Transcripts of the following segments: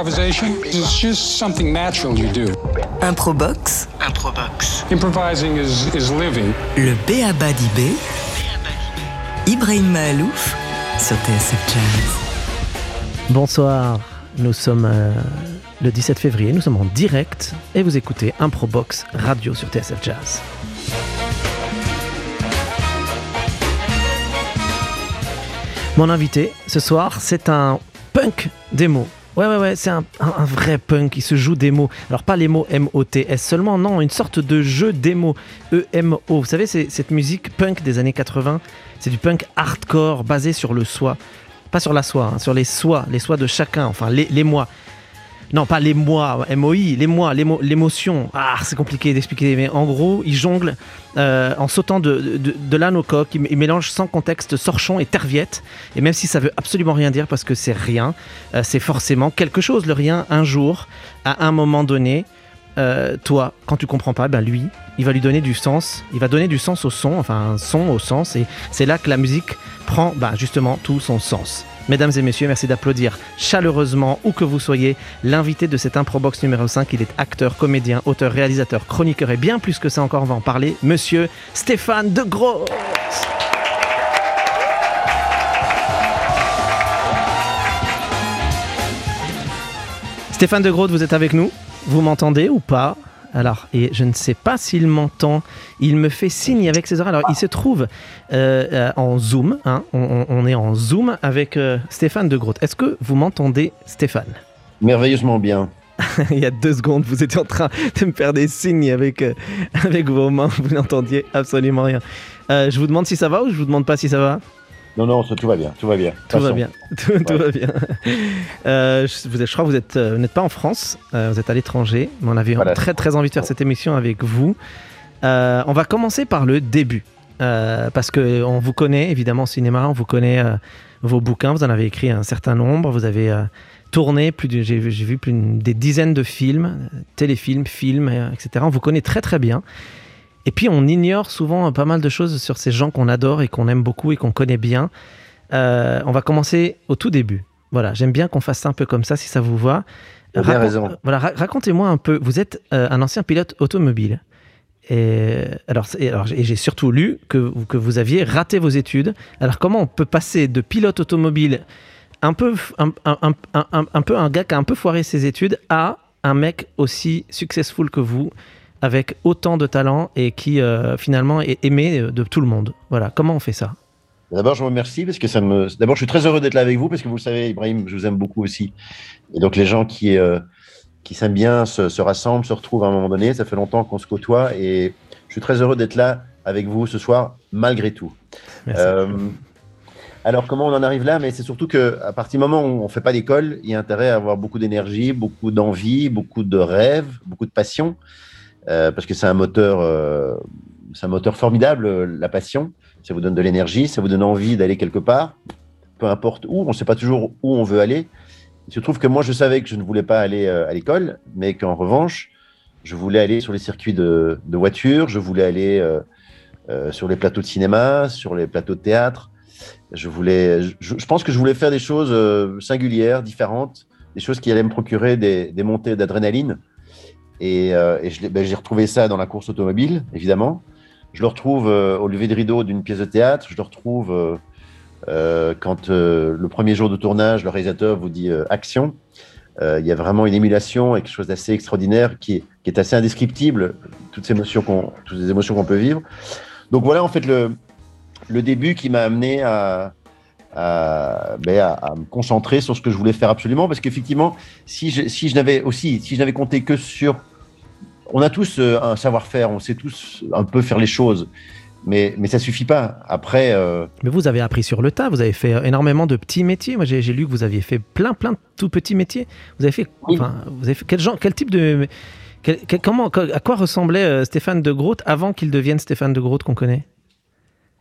improvisation? Is just something natural you do. Improbox. Improbox. Improvising is, is living. Le B.A.B.A. d'Ibé. Ibrahim Mahalouf sur TSF Jazz. Bonsoir, nous sommes euh, le 17 février, nous sommes en direct et vous écoutez Improbox Radio sur TSF Jazz. Mon invité ce soir, c'est un punk démo. Ouais, ouais, ouais, c'est un, vrai punk qui se joue des mots. Alors, pas les mots M-O-T-S seulement, non, une sorte de jeu démo E-M-O. Vous savez, c'est cette musique punk des années 80. C'est du punk hardcore basé sur le soi. Pas sur la soi, hein, sur les soi, les soi de chacun, enfin, les, les moi. Non, pas les moi, M-O-I, les moi, l'émo- l'émotion. Ah, c'est compliqué d'expliquer, mais en gros, il jongle euh, en sautant de, de, de l'âne au coq. Il mélange sans contexte sorchon et terviette. Et même si ça veut absolument rien dire parce que c'est rien, euh, c'est forcément quelque chose. Le rien, un jour, à un moment donné, euh, toi, quand tu comprends pas, ben lui, il va lui donner du sens. Il va donner du sens au son, enfin un son au sens. Et c'est là que la musique prend ben, justement tout son sens. Mesdames et messieurs, merci d'applaudir chaleureusement, où que vous soyez, l'invité de cette Improbox numéro 5. Il est acteur, comédien, auteur, réalisateur, chroniqueur et bien plus que ça encore, on va en parler. Monsieur Stéphane De Gros. Stéphane De Groot, vous êtes avec nous? Vous m'entendez ou pas? Alors, et je ne sais pas s'il m'entend. Il me fait signe avec ses oreilles. Alors, il se trouve euh, euh, en Zoom. hein. On, est en Zoom avec euh, Stéphane De Groot. Est-ce que vous m'entendez, Stéphane? Merveilleusement bien. Il y a deux secondes, vous étiez en train de me faire des signes avec, euh, avec vos mains. Vous n'entendiez absolument rien. Je vous demande si ça va ou je vous demande pas si ça va? Non, non, ça, tout va bien, tout va bien. Tout va bien. Tout, va bien. Euh, je, vous êtes, je crois que vous euh, vous n'êtes pas en France, euh, vous êtes à l'étranger, mais on avait Voilà. très très envie de faire cette émission avec vous. Euh, on va commencer par le début, parce que on vous connaît évidemment au cinéma, on vous connaît vos bouquins, vous en avez écrit un certain nombre, vous avez tourné plus j'ai, vu- plus des dizaines de films, téléfilms, films, etc. On vous connaît très très bien. Et puis on ignore souvent pas mal de choses sur ces gens qu'on adore et qu'on aime beaucoup et qu'on connaît bien. Euh, on va commencer au tout début. Voilà, j'aime bien qu'on fasse ça un peu comme ça, si ça vous va. Vous avez Racon- raison. Voilà, ra- racontez-moi un peu. Vous êtes euh, un ancien pilote automobile. Et alors, alors j'ai surtout lu que, vous- que vous aviez raté vos études. Alors, comment on peut passer de pilote automobile, un peu, un- un- un- un peu un gars qui a un peu foiré ses études, à un mec aussi successful que vous, avec autant de talent et qui euh, finalement est aimé de tout le monde. Voilà, comment on fait ça? D'abord, je vous remercie parce que ça me. D'abord, je suis très heureux d'être là avec vous parce que vous le savez, Ibrahim, je vous aime beaucoup aussi. Et donc, les gens qui, euh, qui s'aiment bien se, se rassemblent, se retrouvent à un moment donné. Ça fait longtemps qu'on se côtoie et je suis très heureux d'être là avec vous ce soir, malgré tout. Merci. Euh, alors, comment on en arrive là? Mais c'est surtout que à partir du moment où on fait pas d'école, il y a intérêt à avoir beaucoup d'énergie, beaucoup d'envie, beaucoup de rêves, beaucoup de passion, euh, parce que c'est un moteur, euh, c'est un moteur formidable, la passion. Ça vous donne de l'énergie, ça vous donne envie d'aller quelque part, peu importe où. On ne sait pas toujours où on veut aller. Il se trouve que moi, je savais que je ne voulais pas aller euh, à l'école, mais qu'en revanche, je voulais aller sur les circuits de, de voitures, je voulais aller sur les plateaux de cinéma, sur les plateaux de théâtre. Je voulais, je, pense que je voulais faire des choses singulières, différentes, des choses qui allaient me procurer des montées d'adrénaline. Et, euh, ben, j'ai retrouvé ça dans la course automobile, évidemment. Je le retrouve euh, au lever de rideau d'une pièce de théâtre. Je le retrouve euh, quand le premier jour de tournage, le réalisateur vous dit action. Il y a vraiment une émulation et quelque chose d'assez extraordinaire qui est, assez indescriptible, toutes ces émotions qu'on, ces émotions qu'on peut vivre. Donc voilà en fait le, début qui m'a amené ben, à- à me concentrer sur ce que je voulais faire absolument, parce qu'effectivement, si je n'avais aussi, si je n'avais compté que sur, on a tous euh, un savoir-faire, on sait tous un peu faire les choses, mais mais ça suffit pas. Après, euh, Mais vous avez appris sur le tas, vous avez fait euh, énormément de petits métiers. Moi, j'ai lu que vous aviez fait plein, plein de tout petits métiers. Vous avez fait, Oui. enfin, vous avez fait quel genre, quel type de, quel- quel- comment, à quoi ressemblait euh, Stéphane de Groot avant qu'il devienne Stéphane de Groot qu'on connaît?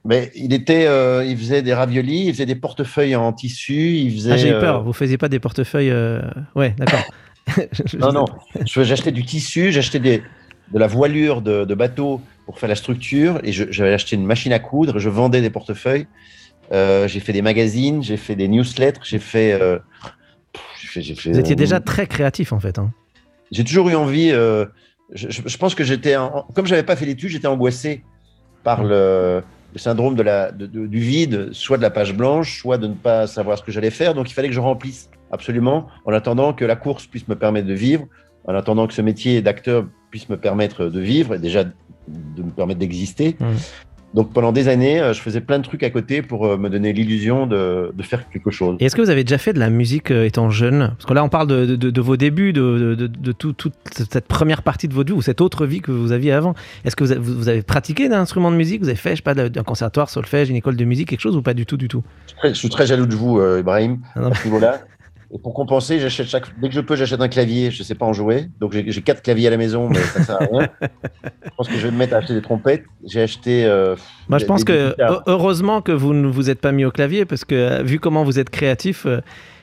Mais il était, euh, il faisait des raviolis, il faisait des portefeuilles en tissu, il faisait. Ah, j'ai eu euh, peur. Vous faisiez pas des portefeuilles. euh, Ouais, d'accord. Non, non. J'achetais du tissu, j'achetais des, de la voilure de, de bateau pour faire la structure et j'avais acheté une machine à coudre je vendais des portefeuilles. Euh, j'ai fait des magazines, j'ai fait des newsletters, j'ai fait. euh, fait- fait- Vous étiez déjà très créatif en fait. hein. J'ai toujours eu envie. euh, je, pense que j'étais, comme j'avais pas fait l'étude, j'étais angoissé par le, le syndrome de la, de- de- du vide, soit de la page blanche, soit de ne pas savoir ce que j'allais faire. Donc il fallait que je remplisse absolument, en attendant que la course puisse me permettre de vivre, en attendant que ce métier d'acteur puisse me permettre de vivre et déjà de me permettre d'exister. Mhm. Donc pendant des années, euh, je faisais plein de trucs à côté pour euh, me donner l'illusion de, de faire quelque chose. Et est-ce que vous avez déjà fait de la musique euh, étant jeune? Parce que là, on parle de, de- de vos débuts, de, de- de tout- toute cette première partie de votre vie ou cette autre vie que vous aviez avant. Est-ce que vous avez, vous- vous avez pratiqué d'un instrument de musique? Vous avez fait, je sais pas, d'un conservatoire, solfège, une école de musique, quelque chose ou pas du tout, du tout? Je suis très- jaloux de vous, euh, Ibrahim, Ah non, à ce niveau-là. Et pour compenser, j'achète chaque dès que je peux, j'achète un clavier. Je sais pas en jouer, donc j'ai quatre claviers à la maison, mais ça sert à rien. je pense que je vais me mettre à acheter des trompettes. J'ai acheté. euh, Moi, je pense que heureusement que vous ne vous êtes pas mis au clavier parce que euh, vu comment vous êtes créatif, euh,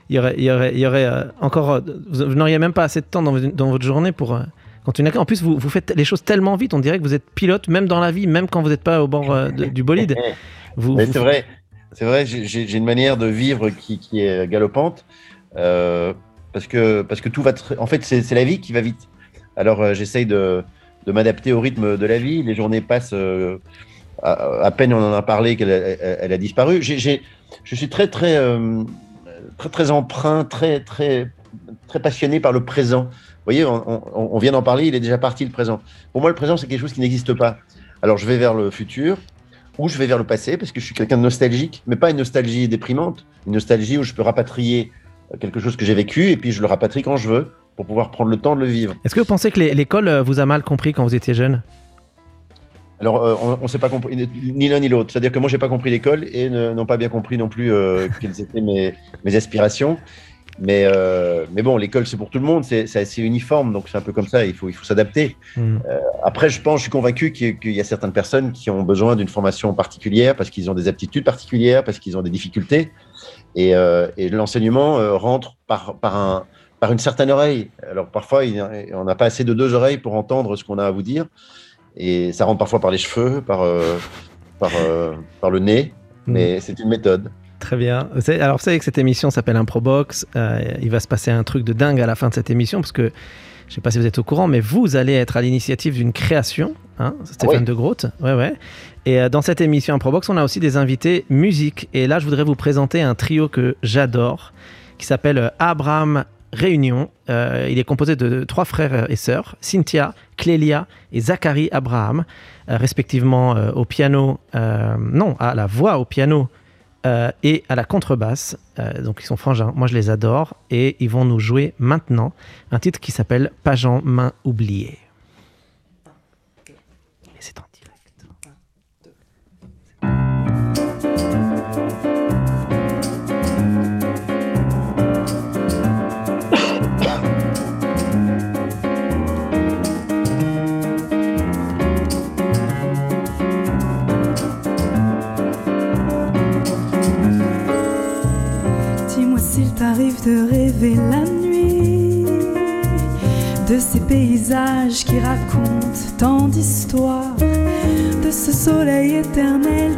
il y aurait, il y aurait, il y aurait euh, encore. vous, n'auriez même pas assez de temps dans, vo- dans votre journée pour. continuer. En plus, vous, vous faites les choses tellement vite, on dirait que vous êtes pilote, même dans la vie, même quand vous n'êtes pas au bord de- du bolide. Vous, Mais vous- c'est vrai, c'est vrai. J'ai j'ai une manière de vivre qui, qui est galopante euh, parce que parce que tout va. très- En fait, c'est la vie qui va vite. Alors euh, j'essaye de, de m'adapter au rythme de la vie. Les journées passent. euh, à, peine on en a parlé qu'elle elle, a disparu. J'ai- j'ai- je suis très très très très emprunt, très très très passionné par le présent. Vous voyez, on vient d'en parler. Il est déjà parti le présent. Pour moi, le présent c'est quelque chose qui n'existe pas. Alors je vais vers le futur ou je vais vers le passé parce que je suis quelqu'un de nostalgique, mais pas une nostalgie déprimante, une nostalgie où je peux rapatrier quelque chose que j'ai vécu et puis je le rapatrie quand je veux pour pouvoir prendre le temps de le vivre. Est-ce que vous pensez que l'école euh, vous a mal compris quand vous étiez jeune? Alors euh, on ne s'est pas compris ni l'un ni l'autre, c'est-à-dire que moi j'ai pas compris l'école et n'ont pas bien compris non plus euh, quelles étaient mes, mes aspirations. Mais, euh, mais bon, l'école c'est pour tout le monde, c'est assez uniforme, donc c'est un peu comme ça, il faut, il faut s'adapter. Hmm. Après, je pense, je suis convaincu qu'il y a certaines personnes qui ont besoin d'une formation particulière parce qu'ils ont des aptitudes particulières, parce qu'ils ont des difficultés. Et, euh, et l'enseignement euh, rentre par, par, un, par une certaine oreille. Alors parfois, il on n'a pas assez de deux oreilles pour entendre ce qu'on a à vous dire. Et ça rentre parfois par les cheveux, par, euh, par, par le nez. Mais c'est une méthode. Très bien. Alors, vous savez que cette émission s'appelle Improbox. Il va se passer un truc de dingue à la fin de cette émission parce que je ne sais pas si vous êtes au courant, mais vous allez être à l'initiative d'une création, hein, Stéphane Oui. de Groot. Ouais, ouais. Et euh, dans cette émission Improbox, on a aussi des invités musique. Et là, je voudrais vous présenter un trio que j'adore qui s'appelle euh, Abraham Réunion. Euh, il est composé de trois frères et sœurs, Cynthia, Clélia et Zachary Abraham, euh, respectivement au piano, non, à la voix au piano euh, et à la contrebasse. Euh, donc ils sont frangins, moi je les adore. Et ils vont nous jouer maintenant un titre qui s'appelle Page en main oubliée. Tant d'histoires, de ce soleil éternel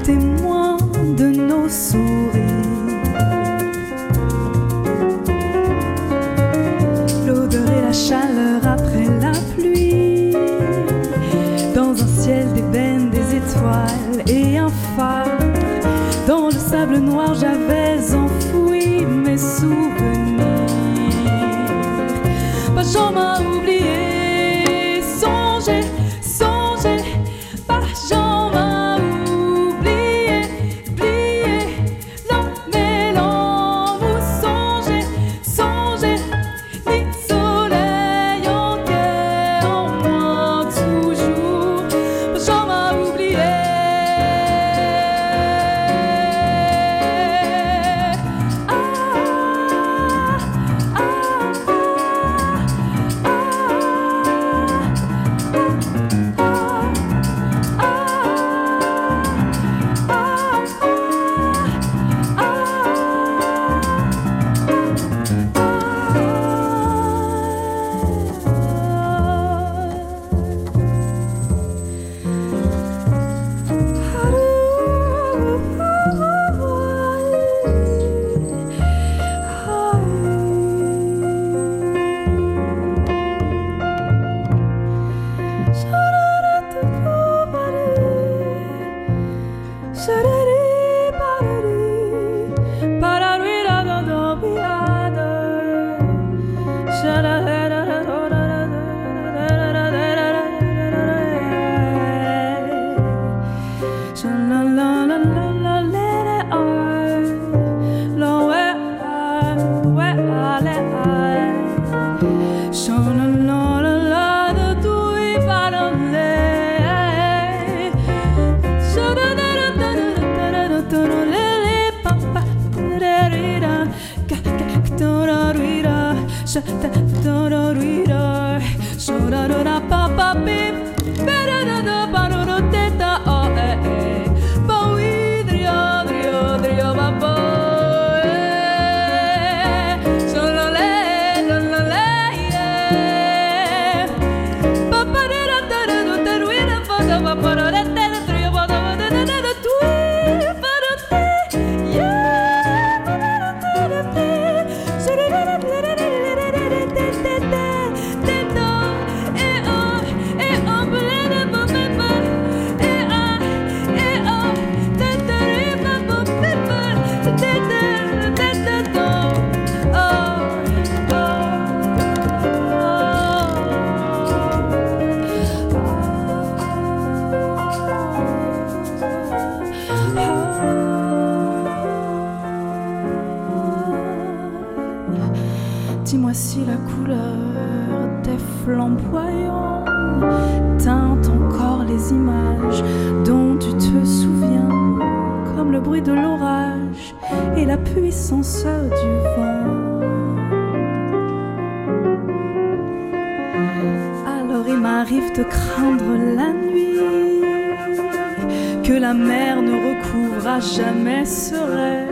des flamboyants teinte encore les images dont tu te souviens, comme le bruit de l'orage et la puissance du vent. Alors il m'arrive de craindre la nuit, que la mer ne recouvre jamais ce rêve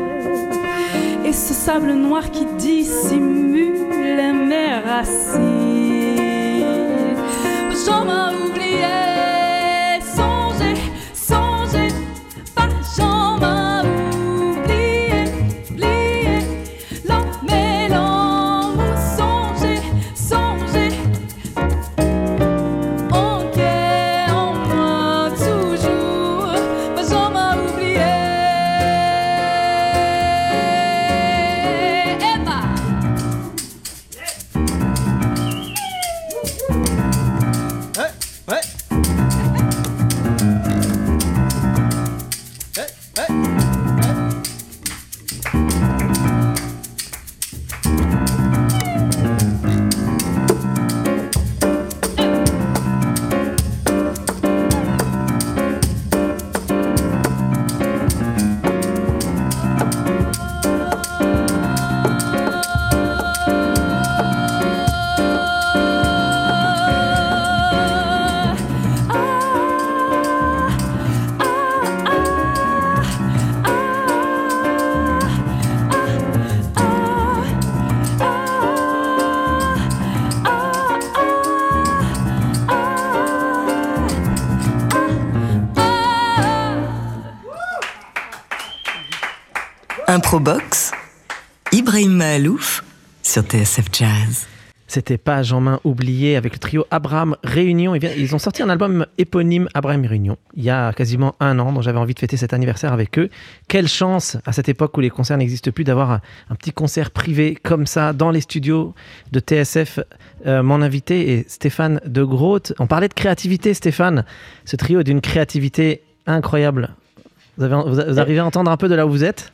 et ce sable noir qui dissimule mes racines. sommer Improbox, Ibrahim Mahalouf sur TSF Jazz. C'était Page en main oublié avec le trio Abraham Réunion. Ils, ont sorti un album éponyme Abraham Réunion il y a quasiment un an, donc j'avais envie de fêter cet anniversaire avec eux. Quelle chance à cette époque où les concerts n'existent plus d'avoir un, petit concert privé comme ça dans les studios de TSF. Euh, mon invité est Stéphane De Groot. On parlait de créativité, Stéphane. Ce trio est d'une créativité incroyable. Vous, avez- vous- vous arrivez à entendre un peu de là où vous êtes?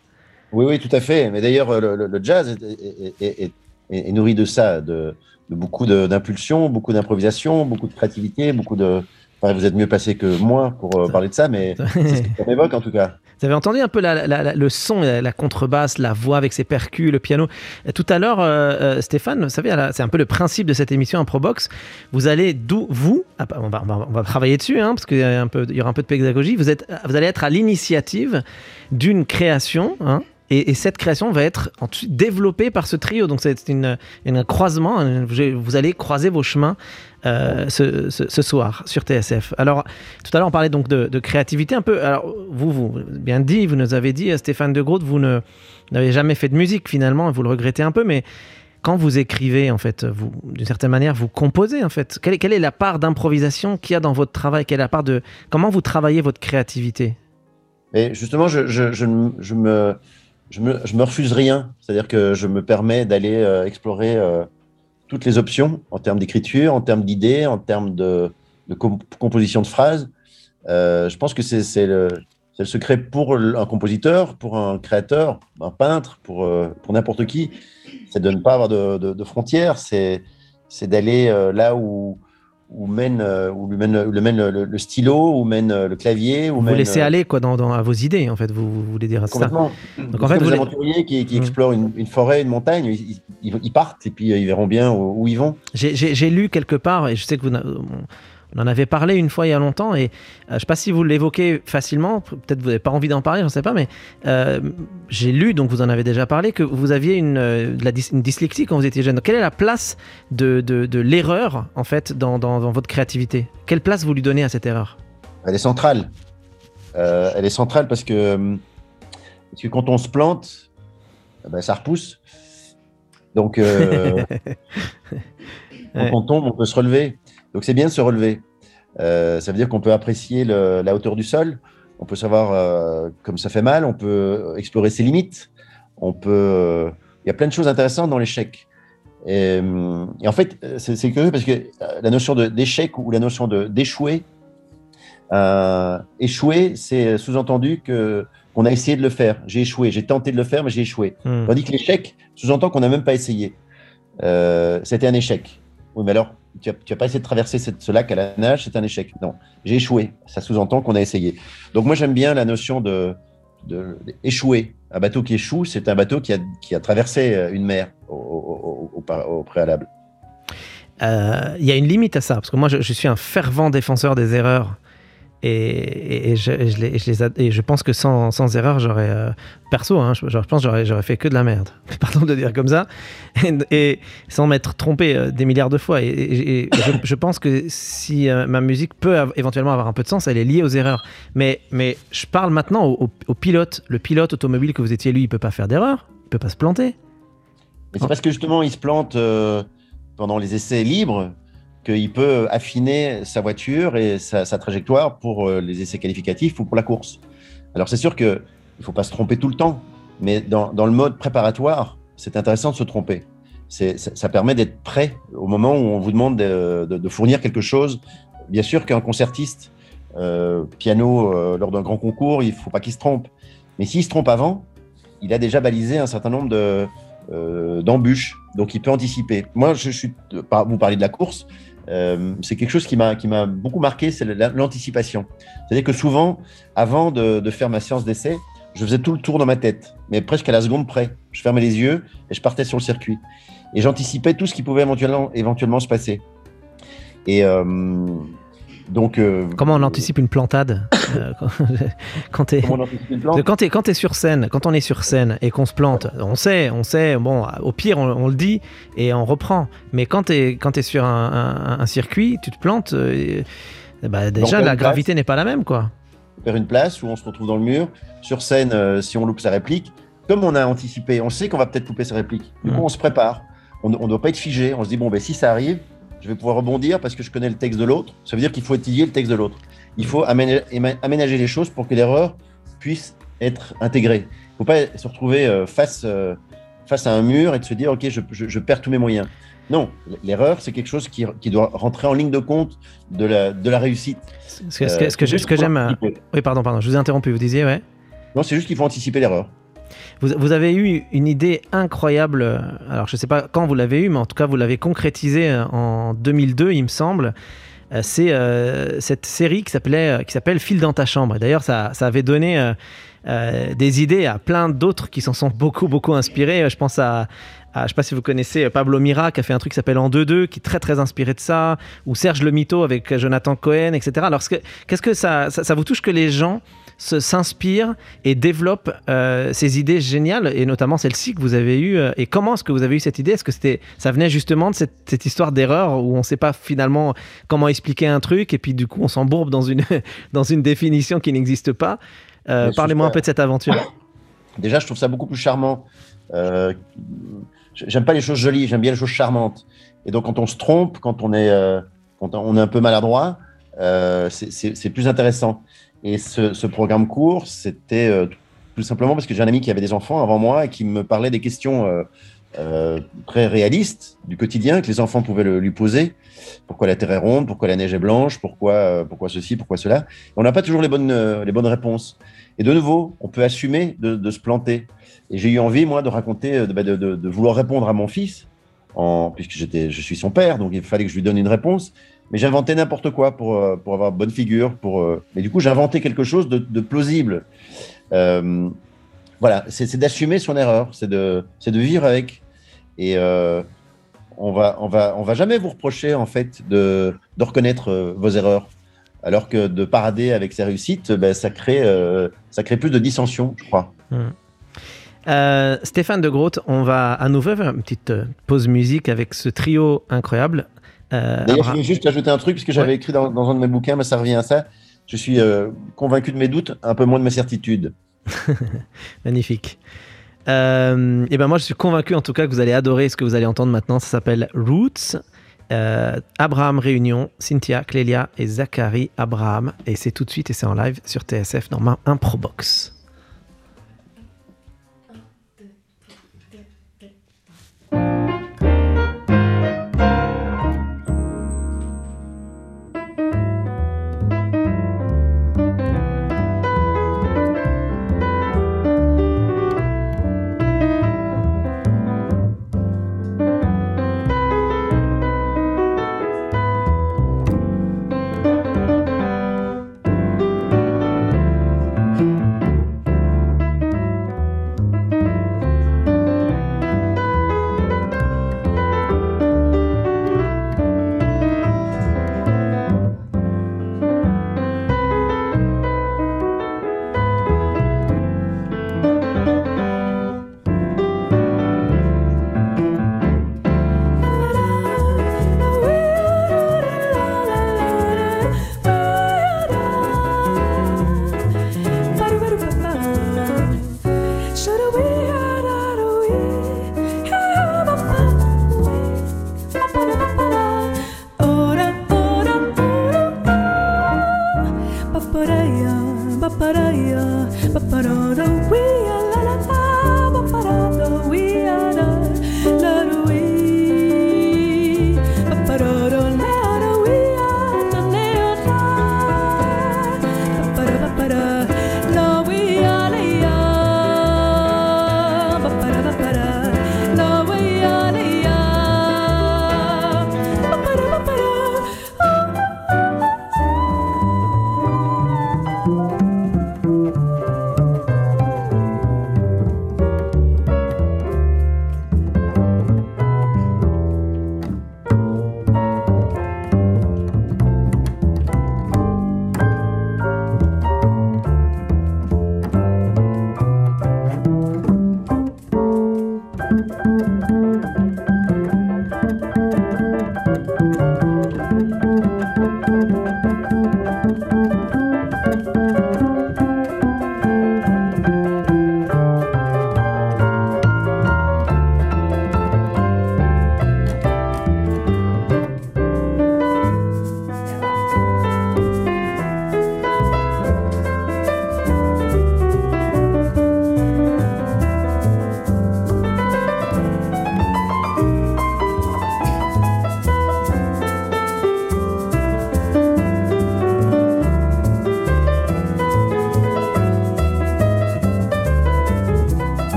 Oui, oui, tout à fait. Mais d'ailleurs, le, le- le jazz est, est- est- est- est- est nourri de ça, de, de beaucoup de- d'impulsion, beaucoup d'improvisation, beaucoup de créativité, beaucoup de. Vous êtes mieux placé que moi pour euh, parler de ça, mais c'est ce que ça m'évoque en tout cas. Vous avez entendu un peu la- la- la- le son, la, contrebasse, la voix avec ses percus, le piano. Euh, Tout à l'heure, euh, Stéphane, vous savez, c'est un peu le principe de cette émission Improbox. Vous allez d'où vous, ah, bah, on va, on va- on va travailler dessus, hein, parce qu'il y, a un peu- il y aura un peu de pédagogie. Vous, êtes, vous allez être à l'initiative d'une création. hein, et, et cette création va être développée par ce trio. Donc c'est une, un croisement. Vous allez croiser vos chemins euh, ce, soir sur TSF. Alors, tout à l'heure, on parlait donc de, créativité un peu. Alors, vous, vous bien dit, vous nous avez dit, euh, Stéphane de Groot, vous n'avez jamais fait de musique finalement, vous le regrettez un peu, mais quand vous écrivez, en fait, vous, d'une certaine manière, vous composez, en fait. Quelle est, la part d'improvisation qu'il y a dans votre travail? Quelle la part de comment vous travaillez votre créativité? Mais justement, je me, je, me, me refuse rien. C'est-à-dire que je me permets d'aller euh, explorer euh, toutes les options en termes d'écriture, en termes d'idées, en termes de, de comp- composition de phrases. Euh, je pense que c'est le, secret pour un compositeur, pour un créateur, un peintre, pour, pour n'importe qui. C'est de ne pas avoir de, de- de frontières, c'est d'aller là où, où, mène, euh, où lui mène, où le mène le, le stylo, où mène euh, le clavier. Où Vous mène, laissez euh, aller quoi, dans, dans- à vos idées, en fait. Vous, vous voulez dire ça Complètement. Donc, en fait, vous les- aventuriers qui, qui Mm. explorent une, une forêt, une montagne, ils, ils- ils, partent et puis ils verront bien où, où ils vont. J'ai- lu quelque part, et je sais que vous, on en avait parlé une fois il y a longtemps, et euh, je ne sais pas si vous l'évoquez facilement, peut-être vous n'avez pas envie d'en parler, je ne sais pas, mais euh, j'ai lu, donc vous en avez déjà parlé, que vous aviez une, euh, de la dys- une dyslexie quand vous étiez jeune. Quelle est la place de, de- de l'erreur, en fait, dans, dans- dans votre créativité? Quelle place vous lui donnez à cette erreur? Elle est centrale. Euh, elle est centrale parce que, parce que quand on se plante, eh ben, ça repousse. Donc, quand on tombe, on peut se relever. Donc, c'est bien de se relever. Euh, ça veut dire qu'on peut apprécier le- la hauteur du sol. On peut savoir euh, comme ça fait mal. On peut explorer ses limites. On peut. euh, Il y a plein de choses intéressantes dans l'échec. Et, et en fait, c'est curieux parce que la notion d'échec ou la notion d'échouer, euh, échouer, c'est sous-entendu que qu'on a essayé de le faire. J'ai échoué, j'ai tenté de le faire, mais j'ai échoué. Hmm. Tandis que l'échec sous-entend qu'on n'a même pas essayé. Euh, C'était un échec. Oui, mais alors, tu n'as pas essayé de traverser ce lac à la nage, c'est un échec. Non, j'ai échoué. Ça sous-entend qu'on a essayé. Donc moi, j'aime bien la notion de, de-. Un bateau qui échoue, c'est un bateau qui a, qui a traversé euh, une mer au, au- préalable. Euh, Il y a une limite à ça, parce que moi, je suis un fervent défenseur des erreurs. Et, je, les, je pense que sans, sans erreur, j'aurais. euh, perso, hein, je, je pense j'aurais, j'aurais fait que de la merde. Pardon de dire comme ça. Et, sans m'être trompé euh, des milliards de fois. Et, je, pense que si euh, ma musique peut éventuellement avoir un peu de sens, elle est liée aux erreurs. Mais, mais je parle maintenant au, pilote. Le pilote automobile que vous étiez, lui, il peut pas faire d'erreur. Il peut pas se planter. Mais c'est parce que justement, il se plante pendant les essais libres qu'il peut affiner sa voiture et sa, trajectoire pour euh, les essais qualificatifs ou pour la course. Alors c'est sûr qu'il ne faut pas se tromper tout le temps, mais dans, le mode préparatoire, c'est intéressant de se tromper. Ça, permet d'être prêt au moment où on vous demande de, fournir quelque chose. Bien sûr qu'un concertiste, euh, piano, euh, lors d'un grand concours, il ne faut pas qu'il se trompe. Mais s'il se trompe avant, il a déjà balisé un certain nombre de, d'embûches, donc il peut anticiper. Moi, je, suis, vous parlez de la course, euh, c'est quelque chose qui m'a beaucoup marqué, c'est la- l'anticipation. C'est-à-dire que souvent, avant de, de faire ma séance d'essai, je faisais tout le tour dans ma tête, mais presque à la seconde près. Je fermais les yeux et je partais sur le circuit. Et j'anticipais tout ce qui pouvait éventuellement, éventuellement se passer. Et euh, donc. euh, Comment on anticipe une plantade euh, quand, t'es- Quand es, quand t'es sur scène, quand on est sur scène et qu'on se plante, on sait, on sait, bon, au pire, on, on le dit et on reprend. Mais quand tu es, quand t'es sur un, un- un circuit, tu te plantes, euh, et- bah, déjà, la gravité n'est pas la même, quoi. vers une place où on se retrouve dans le mur. Sur scène, euh, si on loupe sa réplique, comme on a anticipé, on sait qu'on va peut-être louper sa réplique. Du coup, on se prépare. On ne doit pas être figé. On se dit, bon, ben, si ça arrive, je vais pouvoir rebondir parce que je connais le texte de l'autre. Ça veut dire qu'il faut étudier le texte de l'autre. Il faut aménager les choses pour que l'erreur puisse être intégrée. Il ne faut pas se retrouver euh, face, euh, face à un mur et de se dire, OK, je, je- je perds tous mes moyens. Non, l'erreur, c'est quelque chose qui, qui doit rentrer en ligne de compte de la, de la réussite. Ce que, ce Euh, ce que j'aime. Oui, pardon, pardon, je vous ai interrompu, vous disiez, ouais. Non, c'est juste qu'il faut anticiper l'erreur. Vous, avez eu une idée incroyable, euh, alors je ne sais pas quand vous l'avez eu, mais en tout cas vous l'avez concrétisée euh, en 2002, il me semble. Euh, C'est cette série qui s'appelait, qui s'appelle File dans ta chambre. D'ailleurs, ça, ça avait donné des idées à plein d'autres qui s'en sont beaucoup, beaucoup inspirés. Je pense à, je sais pas si vous connaissez Pablo Mira qui a fait un truc qui s'appelle En 2-2, qui est très, très inspiré de ça, ou Serge Le Mito avec Jonathan Cohen, etc. Alors, ce que- qu'est-ce que ça, ça vous touche que les gens s'inspirent et développent euh, ces idées géniales, et notamment celle-ci que vous avez eue. euh, et comment est-ce que vous avez eu cette idée? Est-ce que c'était, ça venait justement de cette, cette histoire d'erreur où on ne sait pas finalement comment expliquer un truc, et puis du coup on s'embourbe dans une, dans une définition qui n'existe pas? Euh, Parlez-moi un peu de cette aventure. Déjà, je trouve ça beaucoup plus charmant. Euh, j'aime pas les choses jolies, j'aime bien les choses charmantes. Et donc, quand on se trompe, quand on est, quand on est un peu maladroit, euh, c'est plus intéressant. Et ce, programme court, c'était euh, tout simplement parce que j'ai un ami qui avait des enfants avant moi et qui me parlait des questions euh, euh, très réalistes du quotidien que les enfants pouvaient lui poser. Pourquoi la terre est ronde? Pourquoi la neige est blanche? Pourquoi, pourquoi ceci? Pourquoi cela? On n'a pas toujours les bonnes, les bonnes réponses. Et de nouveau, on peut assumer de, se planter. Et j'ai eu envie, moi, de raconter, de, bah, de- vouloir répondre à mon fils, puisque je suis son père, donc il fallait que je lui donne une réponse. Mais j'inventais n'importe quoi pour, euh, pour avoir bonne figure. Pour, euh, Mais du coup, j'inventais quelque chose de, plausible. Euh, voilà, c'est d'assumer son erreur, c'est de, de vivre avec. Et on va, on va, on va jamais vous reprocher en fait de, de reconnaître vos erreurs. Alors que de parader avec ses réussites, ben, ça, crée, ça crée plus de dissension, je crois. Euh, Stéphane de Groot, on va à nouveau faire une petite pause musique avec ce trio incroyable. Euh, D'ailleurs, je voulais juste ajouter un truc, puisque j'avais Ouais. écrit dans, dans un de mes bouquins, mais ça revient à ça. Je suis euh, convaincu de mes doutes, un peu moins de mes certitudes. Magnifique. Euh, et ben moi, je suis convaincu en tout cas que vous allez adorer ce que vous allez entendre maintenant. Ça s'appelle Roots. Abraham Réunion, Cynthia, Clélia et Zachary Abraham. Et c'est tout de suite et c'est en live sur TSF dans ma Improbox.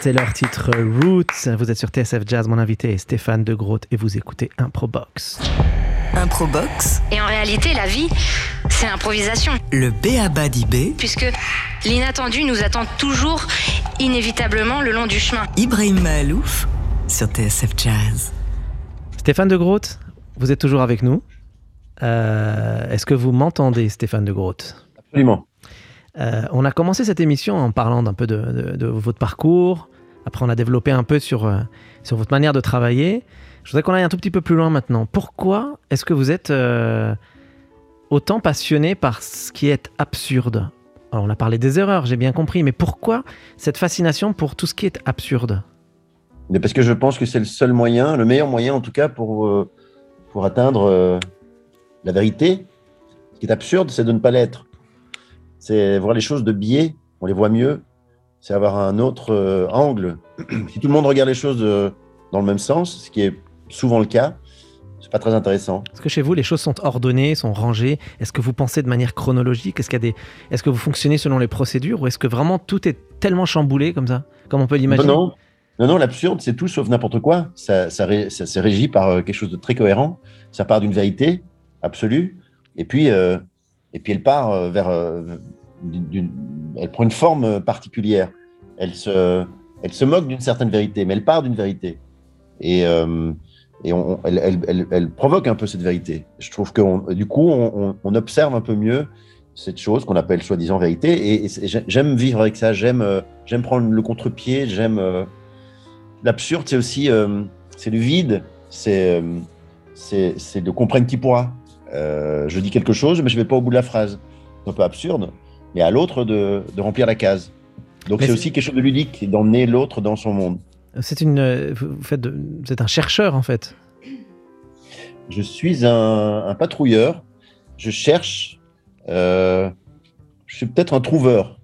C'était leur titre Roots. Vous êtes sur TSF Jazz, mon invité est Stéphane De Groot et vous écoutez Improbox. Improbox, Et en réalité, la vie, c'est l'improvisation. le B.A.B.A. d'IB, Puisque l'inattendu nous attend toujours, inévitablement, le long du chemin. Ibrahim Mahalouf sur TSF Jazz. Stéphane De Groot, vous êtes toujours avec nous. Euh, Est-ce que vous m'entendez, Stéphane De Groot? Absolument. Euh, on a commencé cette émission en parlant d'un peu de, de- de votre parcours. Après, on a développé un peu sur, euh, sur votre manière de travailler. Je voudrais qu'on aille un tout petit peu plus loin maintenant. Pourquoi est-ce que vous êtes euh, autant passionné par ce qui est absurde? On a parlé des erreurs, j'ai bien compris, mais pourquoi cette fascination pour tout ce qui est absurde? Mais parce que je pense que c'est le seul moyen, le meilleur moyen en tout cas pour, euh, pour atteindre la vérité. Ce qui est absurde, c'est de ne pas l'être. C'est voir les choses de biais, on les voit mieux. C'est avoir un autre euh, angle. si tout le monde regarde les choses euh, dans le même sens, ce qui est souvent le cas, c'est pas très intéressant. Est-ce que chez vous, les choses sont ordonnées, sont rangées? Est-ce que vous pensez de manière chronologique? Est-ce qu'il y a des... Est-ce que vous fonctionnez selon les procédures Ou est-ce que vraiment tout est tellement chamboulé comme ça Comme on peut l'imaginer? Non, non, non, l'absurde, c'est tout sauf n'importe quoi. Ça, ça, ré- ça- c'est régi par euh, quelque chose de très cohérent. Ça part d'une vérité absolue, et puis, euh, et puis elle part vers. euh, d'une- elle prend une forme euh, particulière. Elle se, elle se moque d'une certaine vérité, mais elle part d'une vérité. Et, euh, et on, elle, elle, elle- provoque un peu cette vérité. Je trouve que on- du coup, on, observe un peu mieux cette chose qu'on appelle soi-disant vérité. Et, j'aime vivre avec ça. J'aime, euh, j'aime prendre le contre-pied. J'aime l'absurde. C'est aussi, euh, le vide. C'est, c'est, de comprendre qui pourra. Je dis quelque chose, mais je vais pas au bout de la phrase. C'est un peu absurde, mais à l'autre de, de remplir la case. Donc c'est aussi quelque chose de ludique, d'emmener l'autre dans son monde. C'est une, vous faites de- vous êtes un chercheur en fait. Je suis un, un patrouilleur. Je cherche. euh, je suis peut-être un trouveur.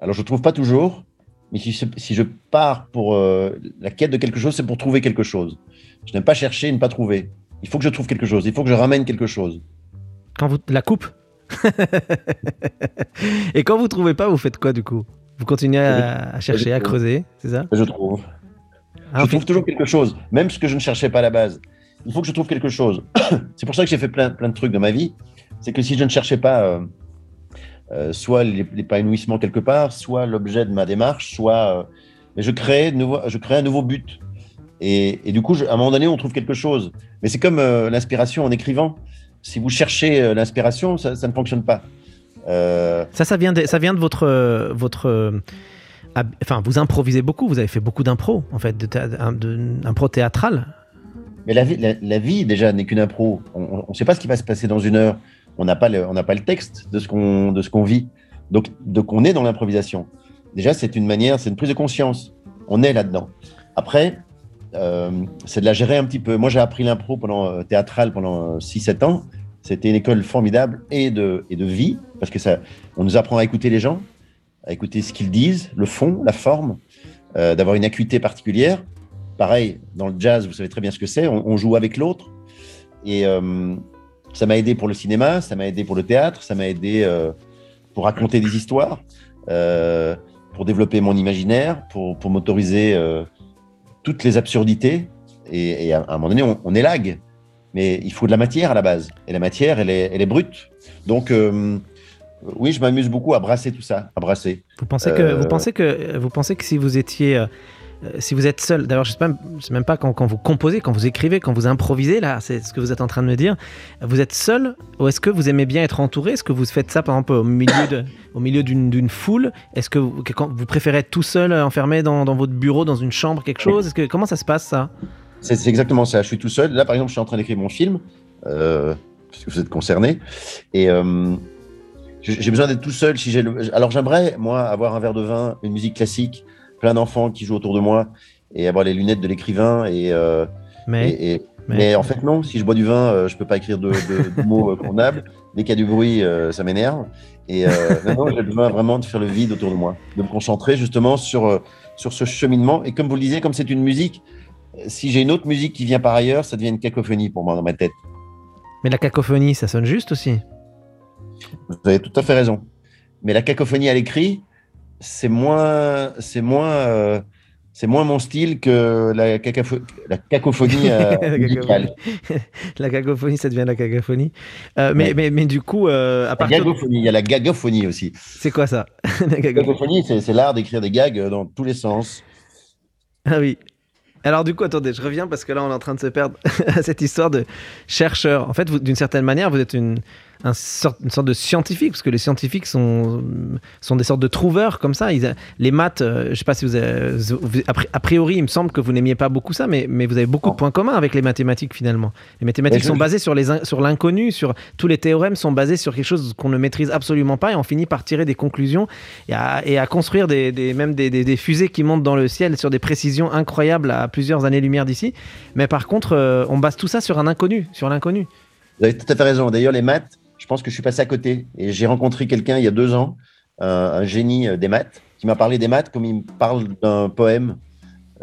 Alors, je ne trouve pas toujours, mais si je pars pour euh, la quête de quelque chose, c'est pour trouver quelque chose. Je n'aime pas chercher et ne pas trouver. Il faut que je trouve quelque chose. Il faut que je ramène quelque chose. Quand vous la coupe? Et quand vous trouvez pas, vous faites quoi du coup? Vous continuez à, à chercher, à creuser, c'est ça? Je trouve. Ah, je trouve toujours quelque chose, même ce que je ne cherchais pas à la base. Il faut que je trouve quelque chose. c'est pour ça que j'ai fait plein, plein de trucs de ma vie. C'est que si je ne cherchais pas euh, euh, soit l'é- l'épanouissement quelque part, soit l'objet de ma démarche, soit. euh, je crée, nouveau, je crée un nouveau but. Et, et du coup, je- à un moment donné, on trouve quelque chose. Mais c'est comme euh, l'inspiration en écrivant. Si vous cherchez euh, l'inspiration, ça, ça ne fonctionne pas. Euh, Ça, ça vient de, ça vient de votre, euh, votre, enfin, vous improvisez beaucoup. Vous avez fait beaucoup d'impro, en fait, de, théâ- de, impro théâtral. Mais la vie, la, la vie déjà n'est qu'une impro. On ne sait pas ce qui va se passer dans une heure. On n'a pas le, on pas le texte de ce qu'on qu'on vit. Donc, donc on est dans l'improvisation. Déjà, c'est une manière, c'est une prise de conscience. On est là-dedans. Après, c'est de la gérer un petit peu. Moi, j'ai appris l'impro pendant euh, théâtral pendant 6-7 ans. C'était une école formidable et de, et de vie parce que ça, on nous apprend à écouter les gens, à écouter ce qu'ils disent, le fond, la forme, euh, d'avoir une acuité particulière pareil, dans le jazz, vous savez très bien ce que c'est, on, joue avec l'autre. Et euh, ça m'a aidé pour le cinéma, ça m'a aidé pour le théâtre, ça m'a aidé euh, pour raconter des histoires, euh, pour développer mon imaginaire, pour, pour m'autoriser euh, toutes les absurdités. Et, et à, un moment donné, on, on élague. Mais il faut de la matière à la base. Et la matière, elle est, elle est brute. Donc, euh, oui, je m'amuse beaucoup à brasser tout ça, à brasser. Vous pensez que, Euh, vous pensez que, vous pensez que si vous étiez, euh, si vous êtes seul, d'ailleurs, je je sais même pas quand, vous composez, quand vous écrivez, quand vous improvisez, là, c'est ce que vous êtes en train de me dire. Vous êtes seul ou est-ce que vous aimez bien être entouré? Est-ce que vous faites ça, par exemple, au milieu au milieu d'une foule? Est-ce que, vous, préférez être tout seul, euh, enfermé dans, votre bureau, dans une chambre, quelque chose? Est-ce que comment ça se passe ça? C'est exactement ça. Je suis tout seul. Là, par exemple, je suis en train d'écrire mon film, euh, parce que vous êtes concerné. Et euh, j'ai besoin d'être tout seul. Si j'ai. Alors, j'aimerais, moi, avoir un verre de vin, une musique classique, plein d'enfants qui jouent autour de moi, et avoir les lunettes de l'écrivain. Et, euh, Mais, et- et- mais- mais... en fait, non. Si je bois du vin, euh, je peux pas écrire de, de- de mots euh, convenables. Dès qu'il y a du bruit, euh, ça m'énerve. Et non, j'ai besoin vraiment de faire le vide autour de moi, de me concentrer justement sur, sur ce cheminement. Et comme vous le disiez, comme c'est une musique, si j'ai une autre musique qui vient par ailleurs, ça devient une cacophonie pour moi dans ma tête. mais la cacophonie, ça sonne juste aussi. Vous avez tout à fait raison. Mais la cacophonie à l'écrit, c'est moins, c'est moins, euh, c'est moins mon style que la, cacapho- la cacophonie euh, La musicale. la cacophonie, ça devient la cacophonie. Euh, mais, Ouais. mais, mais du coup, à La partir de... gagophonie, il y a la gagophonie aussi. C'est quoi ça? La La cacophonie. gagophonie, c'est l'art d'écrire des gags dans tous les sens. Ah oui. Alors du coup, attendez, je reviens parce que là, on est en train de se perdre à cette histoire de chercheur. En fait, d'une certaine manière, vous êtes une, un une sorte de scientifique, parce que les scientifiques sont, sont des sortes de trouveurs comme ça. Ils- les maths, euh, je sais pas si vous, avez- vous- a pri- a priori, il me semble que vous n'aimiez pas beaucoup ça, mais, mais vous avez beaucoup de points communs avec les mathématiques finalement. Les mathématiques sont basées sur les sur l'inconnu, sur tous les théorèmes sont basés sur quelque chose qu'on ne maîtrise absolument pas, et on finit par tirer des conclusions et à, et à construire des, des- même des, des- des fusées qui montent dans le ciel sur des précisions incroyables à plusieurs années-lumière d'ici. Mais par contre, euh, on base tout ça sur un inconnu, sur l'inconnu. Vous avez tout à fait raison. D'ailleurs, les maths, je pense que je suis passé à côté. Et j'ai rencontré quelqu'un il y a deux ans, euh, un génie euh, des maths, qui m'a parlé des maths comme il me parle d'un poème.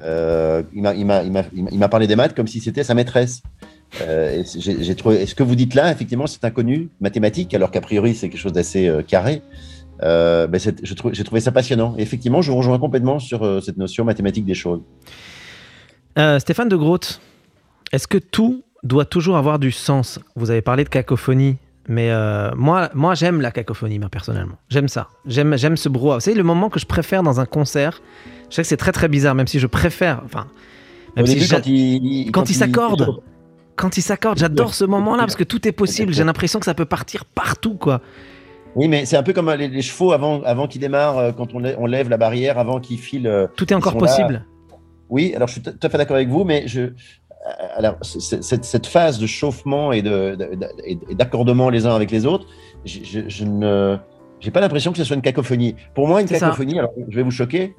Euh, il m'a- parlé des maths comme si c'était sa maîtresse. Euh, et ce que vous dites là, effectivement, c'est inconnu, mathématique, alors qu'a priori c'est quelque chose d'assez carré. Euh, ben, j'ai trouvé ça passionnant. Et effectivement, je vous rejoins complètement sur cette notion mathématique des choses. Stéphane de Groot, est-ce que tout doit toujours avoir du sens? Vous avez parlé de cacophonie. Mais euh, moi, moi j'aime la cacophonie, moi, personnellement. J'aime ça. J'aime, j'aime ce brouhaha. C'est le moment que je préfère dans un concert. Je sais que c'est très très bizarre, même si je préfère. Enfin, même Au si début, quand il, quand il s'accorde. quand ils s'accordent, j'adore ce moment-là parce que tout est possible. J'ai l'impression que ça peut partir partout, quoi. Oui, mais c'est un peu comme euh, les, les chevaux avant, avant qu'ils démarrent, euh, quand on, lè- on lève la barrière, avant qu'ils filent. Tout est encore là. possible. Oui, alors je suis tout à fait d'accord avec vous, mais je, euh, alors, cette, cette phase de chauffement et de- de- de- d'accordement les uns avec les autres, je, je- je ne j'ai pas l'impression que ce soit une cacophonie. Pour moi, une ça. cacophonie, alors je vais vous choquer.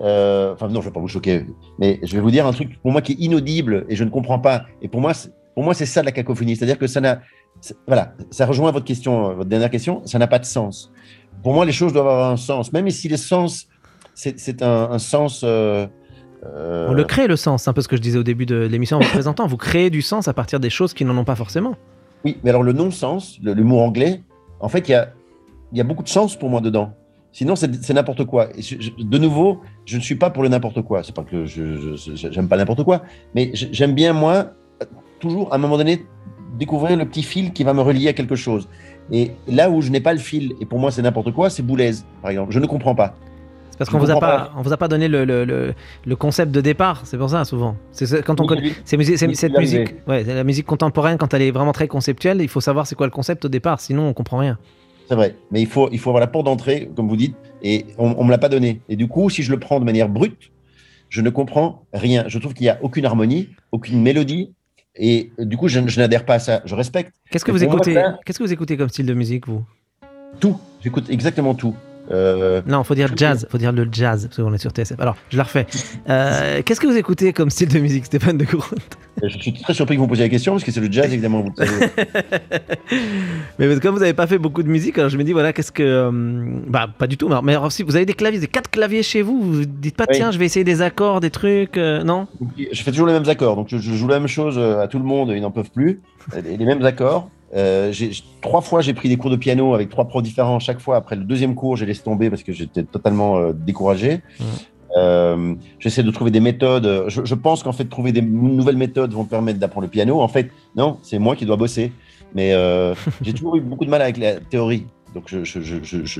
euh, Enfin, non, je vais pas vous choquer, mais je vais vous dire un truc pour moi qui est inaudible et je ne comprends pas. Et pour moi, c'est- pour moi, c'est ça la cacophonie, c'est-à-dire que ça n'a, voilà, ça rejoint votre question, euh, votre dernière question, ça n'a pas de sens. Pour moi, les choses doivent avoir un sens, même si les sens, c'est c'est un, un sens. euh, euh, On le crée le sens, c'est un peu ce que je disais au début de l'émission en vous présentant. Vous créez du sens à partir des choses qui n'en ont pas forcément. Oui, mais alors le non-sens, le- l'humour anglais, en fait, il y a, y a beaucoup de sens pour moi dedans. Sinon, c'est n'importe quoi. Et je- je- de nouveau, je ne suis pas pour le n'importe quoi. C'est pas que je j'aime pas n'importe quoi, mais j'aime bien moi toujours à un moment donné découvrir le petit fil qui va me relier à quelque chose. Et là où je n'ai pas le fil, et pour moi c'est n'importe quoi, c'est Boulez, par exemple. Je ne comprends pas. C'est parce qu'on vous a pas, on vous a pas donné le, le, le- le concept de départ. C'est pour ça souvent. C'est quand on connaît. cette musique, ouais, la musique contemporaine quand elle est vraiment très conceptuelle, il faut savoir c'est quoi le concept au départ, sinon on comprend rien. C'est vrai, mais il faut, il faut avoir la porte d'entrée, comme vous dites, et on ne me l'a pas donné. Et du coup, si je le prends de manière brute, je ne comprends rien. Je trouve qu'il n'y a aucune harmonie, aucune mélodie, et du coup, je, je n'adhère pas à ça. Je respecte Qu'est-ce que Et vous écoutez Qu'est-ce que vous écoutez comme style de musique vous? Tout. J'écoute exactement tout. Euh, Non, faut dire jazz, faut dire le jazz parce qu'on est sur TSF. Alors, je la refais. Euh, Qu'est-ce que vous écoutez comme style de musique, Stéphane de Groot? Je suis très surpris que vous me posiez la question, parce que c'est le jazz, évidemment, vous le savez. Mais comme vous n'avez pas fait beaucoup de musique, alors je me dis voilà, qu'est-ce que, euh, bah pas du tout. Mais, alors, si vous avez des claviers, des quatre claviers chez vous, vous dites pas Oui. tiens, je vais essayer des accords, des trucs, euh, non? Je fais toujours les mêmes accords, donc je, je joue la même chose euh, à tout le monde, ils n'en peuvent plus. Les mêmes accords. Euh, trois fois, j'ai pris des cours de piano avec trois pros différents. Chaque fois, après le deuxième cours, j'ai laissé tomber parce que j'étais totalement euh, découragé. Euh, J'essaie de trouver des méthodes. Je, je pense qu'en fait, trouver des nouvelles méthodes vont permettre d'apprendre le piano. En fait, non, c'est moi qui dois bosser. Mais j'ai toujours eu beaucoup de mal avec la théorie. Donc,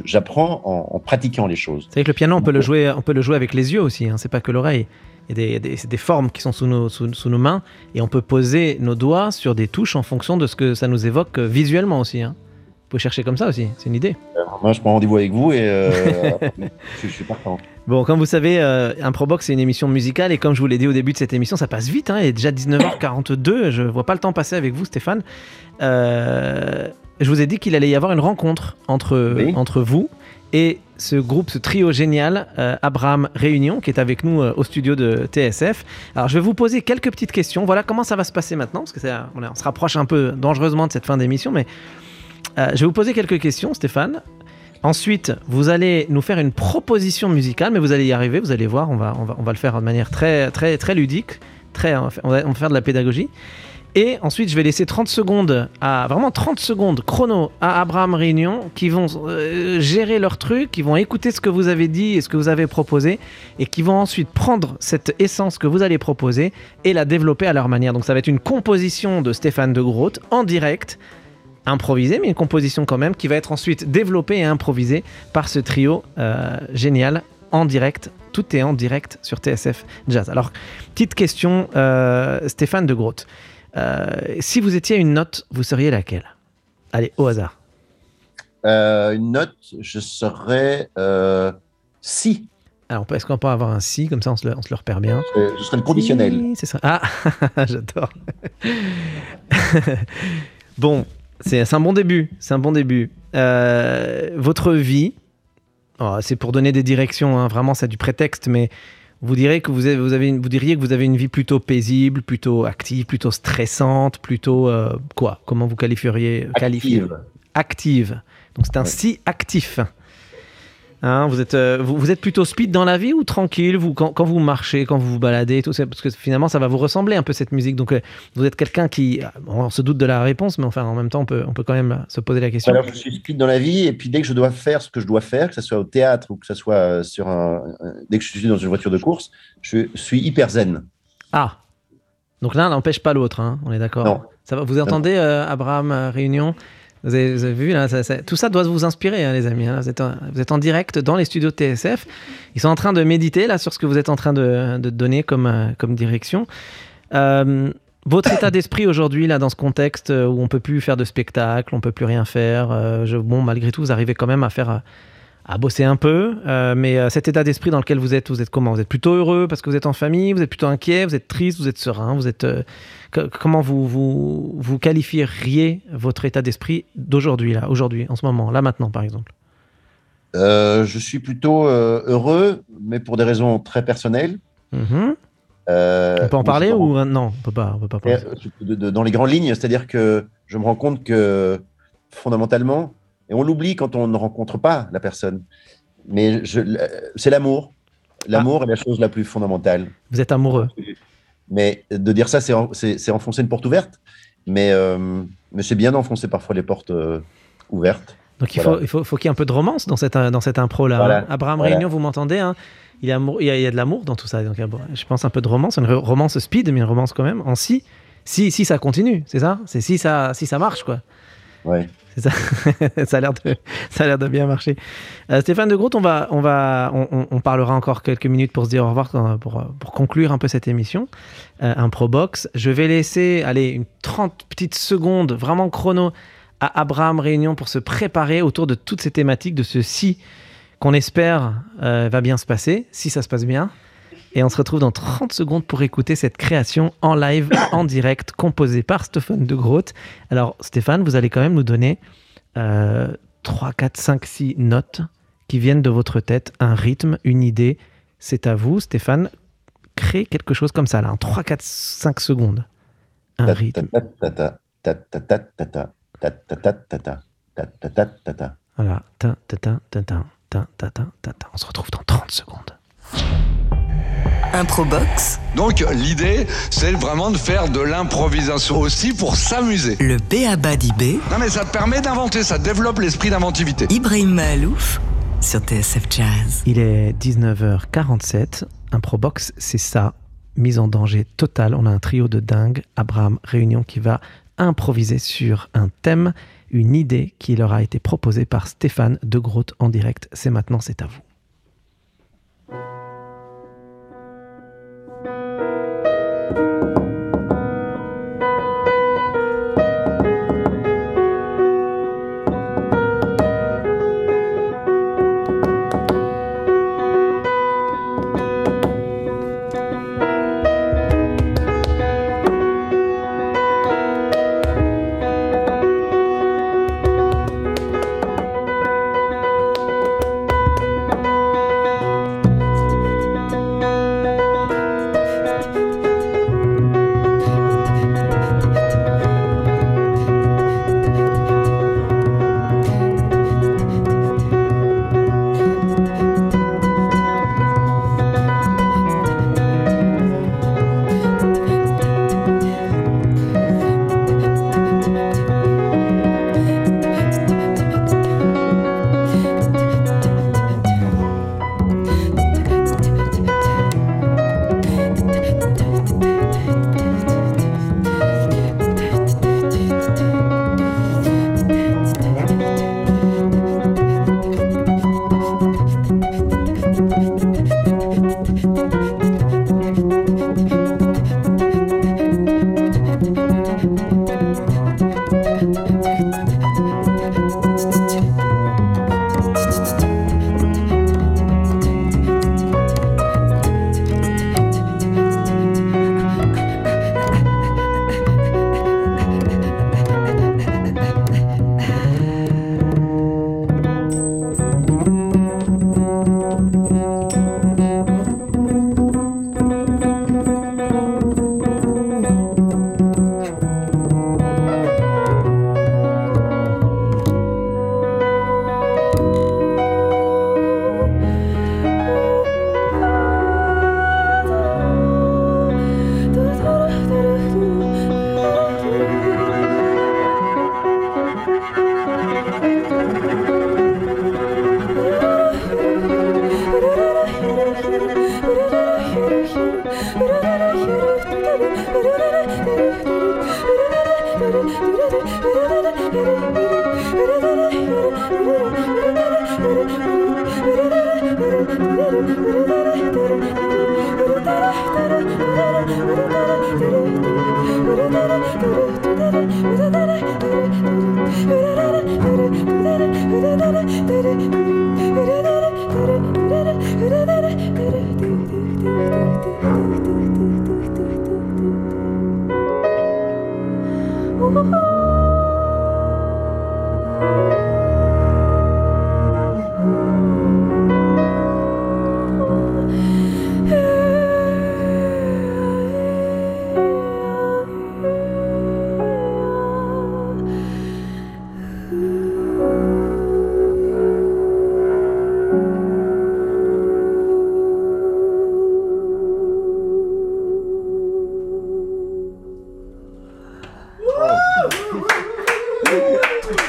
j'apprends en, en pratiquant les choses. C'est vrai que le piano, on peut le jouer, on peut le jouer avec les yeux aussi. Hein, c'est pas que l'oreille. Il y a des, des- c'est des formes qui sont sous nos, sous, sous nos mains et on peut poser nos doigts sur des touches en fonction de ce que ça nous évoque euh, visuellement aussi. Hein. Faut chercher comme ça aussi. C'est une idée. Moi, je prends rendez-vous avec vous et euh, je, je suis partant. Bon, comme vous savez, euh, Improbox, c'est une émission musicale et comme je vous l'ai dit au début de cette émission, ça passe vite. Hein, il est déjà 19h42. Je vois pas le temps passer avec vous, Stéphane. Euh, je vous ai dit qu'il allait y avoir une rencontre entre, Oui. entre vous et ce groupe, ce trio génial, euh, Abraham Réunion, qui est avec nous euh, au studio de TSF. Alors, je vais vous poser quelques petites questions. Voilà comment ça va se passer maintenant, parce que on, se rapproche un peu dangereusement de cette fin d'émission, mais euh, je vais vous poser quelques questions, Stéphane. Ensuite, vous allez nous faire une proposition musicale, mais vous allez y arriver, vous allez voir, on va, on va, on va le faire de manière très, très, très ludique, très, on va- on va faire de la pédagogie. Et ensuite, je vais laisser 30 secondes, à vraiment 30 secondes chrono à Abraham Réunion qui vont euh, gérer leur truc, qui vont écouter ce que vous avez dit et ce que vous avez proposé et qui vont ensuite prendre cette essence que vous allez proposer et la développer à leur manière. Donc ça va être une composition de Stéphane de Groot en direct, improvisée, mais une composition quand même qui va être ensuite développée et improvisée par ce trio euh, génial en direct. Tout est en direct sur TSF Jazz. Alors, petite question, euh, Stéphane de Groot. Euh, si vous étiez une note, vous seriez laquelle? Allez, au hasard. Euh, une note, je serais euh, si. Alors, est-ce qu'on peut avoir un si, comme ça on se le, on se le repère bien Je, je serais le conditionnel. C'est ça. Ah, j'adore. bon, c'est c'est un bon début. C'est un bon début. Euh, votre vie, oh, c'est pour donner des directions, hein, vraiment, c'est du prétexte, mais vous, direz que vous, avez, vous, avez une- vous diriez que vous avez une vie plutôt paisible, plutôt active, plutôt stressante, plutôt euh, quoi? Comment vous qualifieriez qualifier Active. active. Donc c'est un si actif. Hein, vous, êtes, euh, vous, vous êtes plutôt speed dans la vie ou tranquille vous, quand, quand vous marchez, quand vous vous baladez, tout ça, parce que finalement ça va vous ressembler un peu cette musique. Donc euh, vous êtes quelqu'un qui, euh, on se doute de la réponse, mais enfin en même temps on peut, on peut quand même se poser la question. Alors, je suis speed dans la vie, et puis dès que je dois faire ce que je dois faire, que ce soit au théâtre ou que ce soit sur un. Dès que je suis dans une voiture de course, je suis hyper zen. Ah, donc l'un n'empêche pas l'autre, hein, on est d'accord. Ça va, vous entendez euh, Abraham Réunion? Vous avez, vu, là, tout ça doit vous inspirer, hein, les amis. hein. Vous, êtes en, direct dans les studios de TSF. Ils sont en train de méditer là sur ce que vous êtes en train de, donner comme, euh, direction. Euh, votre état d'esprit aujourd'hui, dans ce contexte euh, où on peut plus faire de spectacle, on peut plus rien faire. bon, malgré tout, vous arrivez quand même à faire, à bosser un peu. euh, mais euh, cet état d'esprit dans lequel vous êtes, vous êtes comment? Vous êtes plutôt heureux parce que vous êtes en famille, vous êtes plutôt inquiet, vous êtes triste, vous êtes serein, vous êtes. euh, co- comment vous, vous vous qualifieriez votre état d'esprit d'aujourd'hui, là, aujourd'hui, en ce moment, là, maintenant, par exemple? Je suis plutôt heureux, mais pour des raisons très personnelles. Mhm. Euh, On peut en parler ou non On peut pas. On peut pas parler. Dans les grandes lignes, c'est-à-dire que je me rends compte que fondamentalement, et on l'oublie quand on ne rencontre pas la personne, mais c'est l'amour. L'amour Ah. est la chose la plus fondamentale. Vous êtes amoureux. Mais de dire ça, c'est en- c'est c'est enfoncer une porte ouverte. Mais, euh, mais c'est bien d'enfoncer parfois les portes euh, ouvertes. Donc il Voilà. faut, il faut, faut qu'il y ait un peu de romance dans cette, dans cette impro-là. Voilà. hein. Abraham Voilà. Réunion, vous m'entendez hein il, y a amour- il, y a, il y a de l'amour dans tout ça. Donc, je pense un peu de romance, une romance speed, mais une romance quand même en si. Si, si ça continue, c'est ça? C'est si ça, si ça marche, quoi. Ouais. Ça. a l'air de, ça a l'air de bien marcher. Euh, Stéphane de Groot, on va, on va, on, parlera encore quelques minutes pour se dire au revoir, euh, pour, pour conclure un peu cette émission. Euh, un pro box. Je vais laisser, allez, une 30 petites secondes, vraiment chrono, à Abraham Réunion pour se préparer autour de toutes ces thématiques, de ce si qu'on espère euh, va bien se passer, si ça se passe bien. Et on se retrouve dans 30 secondes pour écouter cette création en live, en direct, composée par Stéphane de Groot. Alors, Stéphane, vous allez quand même nous donner euh, 3, 4, 5, 6 notes qui viennent de votre tête, un rythme, une idée. C'est à vous, Stéphane. Créez quelque chose comme ça, là, en 3, 4, 5 secondes. Un rythme. Voilà. On se retrouve dans 30 secondes. Improbox, Donc l'idée, c'est vraiment de faire de l'improvisation aussi pour s'amuser. le B.A.B.A. d'IB, Non mais ça te permet d'inventer, ça développe l'esprit d'inventivité. Ibrahim Mahalouf sur TSF Jazz. Il est 19h47. Improbox, c'est ça. Mise en danger totale. On a un trio de dingue. Abraham Réunion qui va improviser sur un thème, une idée qui leur a été proposée par Stéphane De Groot en direct. C'est maintenant, c'est à vous. Música